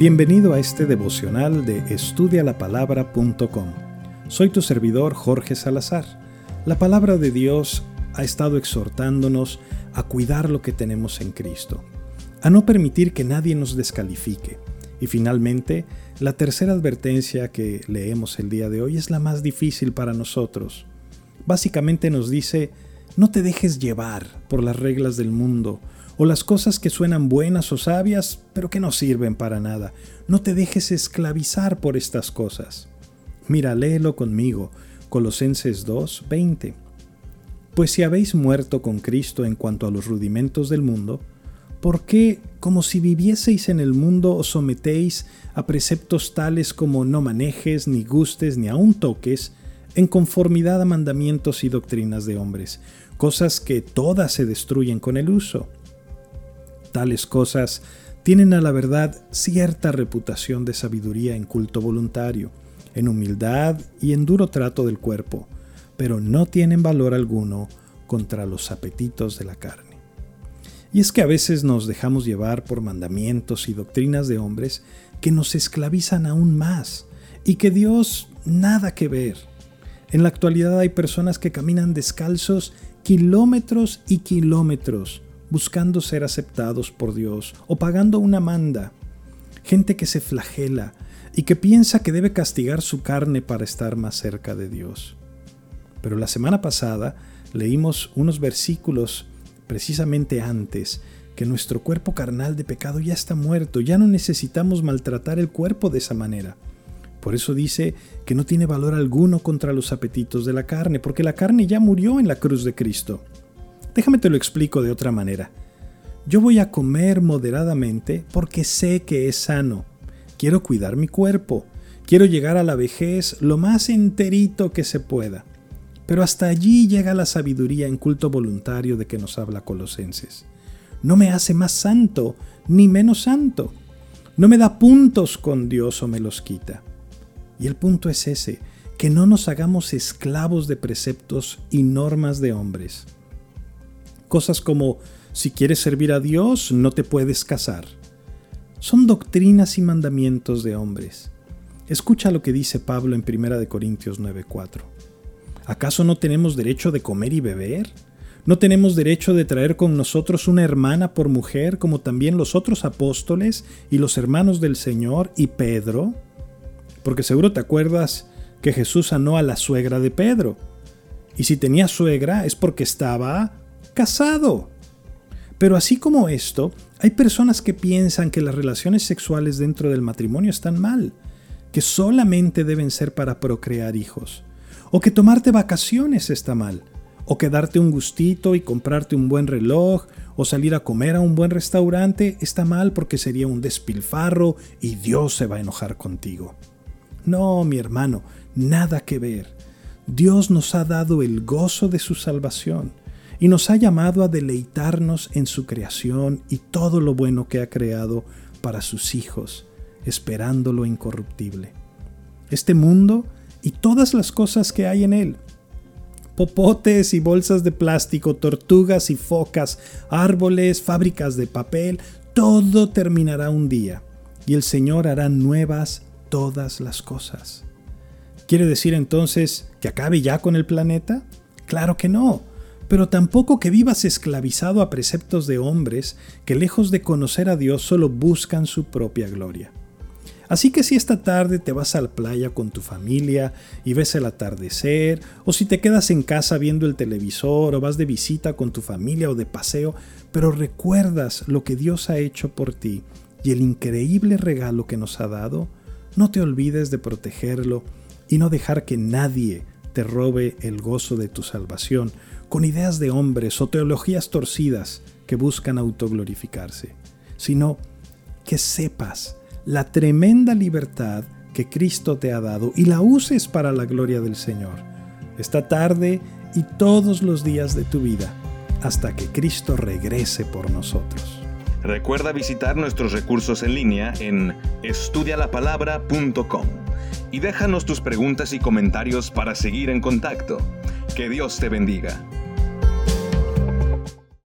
Bienvenido a este devocional de estudialapalabra.com. Soy tu servidor Jorge Salazar. La palabra de Dios ha estado exhortándonos a cuidar lo que tenemos en Cristo, a no permitir que nadie nos descalifique. Y finalmente, la tercera advertencia que leemos el día de hoy es la más difícil para nosotros. Básicamente nos dice, no te dejes llevar por las reglas del mundo o las cosas que suenan buenas o sabias, pero que no sirven para nada. No te dejes esclavizar por estas cosas. Mira, léelo conmigo, Colosenses 2, 20. Pues si habéis muerto con Cristo en cuanto a los rudimentos del mundo, ¿por qué, como si vivieseis en el mundo, os sometéis a preceptos tales como no manejes, ni gustes, ni aun toques, en conformidad a mandamientos y doctrinas de hombres, cosas que todas se destruyen con el uso? Tales cosas tienen a la verdad cierta reputación de sabiduría en culto voluntario, en humildad y en duro trato del cuerpo, pero no tienen valor alguno contra los apetitos de la carne. Y es que a veces nos dejamos llevar por mandamientos y doctrinas de hombres que nos esclavizan aún más y que Dios nada que ver. En la actualidad hay personas que caminan descalzos kilómetros y kilómetros buscando ser aceptados por Dios o pagando una manda. Gente que se flagela y que piensa que debe castigar su carne para estar más cerca de Dios. Pero la semana pasada leímos unos versículos precisamente antes que nuestro cuerpo carnal de pecado ya está muerto, ya no necesitamos maltratar el cuerpo de esa manera. Por eso dice que no tiene valor alguno contra los apetitos de la carne, porque la carne ya murió en la cruz de Cristo. Déjame te lo explico de otra manera. Yo voy a comer moderadamente porque sé que es sano. Quiero cuidar mi cuerpo. Quiero llegar a la vejez lo más enterito que se pueda. Pero hasta allí llega la sabiduría en culto voluntario de que nos habla Colosenses. No me hace más santo ni menos santo. No me da puntos con Dios o me los quita. Y el punto es ese, que no nos hagamos esclavos de preceptos y normas de hombres. Cosas como, si quieres servir a Dios, no te puedes casar. Son doctrinas y mandamientos de hombres. Escucha lo que dice Pablo en 1 Corintios 9:4. ¿Acaso no tenemos derecho de comer y beber? ¿No tenemos derecho de traer con nosotros una hermana por mujer como también los otros apóstoles y los hermanos del Señor y Pedro? Porque seguro te acuerdas que Jesús sanó a la suegra de Pedro. Y si tenía suegra es porque estaba casado. Pero así como esto, hay personas que piensan que las relaciones sexuales dentro del matrimonio están mal, que solamente deben ser para procrear hijos, o que tomarte vacaciones está mal, o que darte un gustito y comprarte un buen reloj, o salir a comer a un buen restaurante está mal porque sería un despilfarro y Dios se va a enojar contigo. No, mi hermano, nada que ver. Dios nos ha dado el gozo de su salvación y nos ha llamado a deleitarnos en su creación y todo lo bueno que ha creado para sus hijos, esperando lo incorruptible. Este mundo y todas las cosas que hay en él, popotes y bolsas de plástico, tortugas y focas, árboles, fábricas de papel, todo terminará un día y el Señor hará nuevas todas las cosas. ¿Quiere decir entonces que acabe ya con el planeta? Claro que no pero tampoco que vivas esclavizado a preceptos de hombres que lejos de conocer a Dios solo buscan su propia gloria. Así que si esta tarde te vas a la playa con tu familia y ves el atardecer, o si te quedas en casa viendo el televisor, o vas de visita con tu familia o de paseo, pero recuerdas lo que Dios ha hecho por ti y el increíble regalo que nos ha dado, no te olvides de protegerlo y no dejar que nadie te robe el gozo de tu salvación, con ideas de hombres o teologías torcidas que buscan autoglorificarse, sino que sepas la tremenda libertad que Cristo te ha dado y la uses para la gloria del Señor, esta tarde y todos los días de tu vida, hasta que Cristo regrese por nosotros. Recuerda visitar nuestros recursos en línea en estudialapalabra.com y déjanos tus preguntas y comentarios para seguir en contacto. Que Dios te bendiga.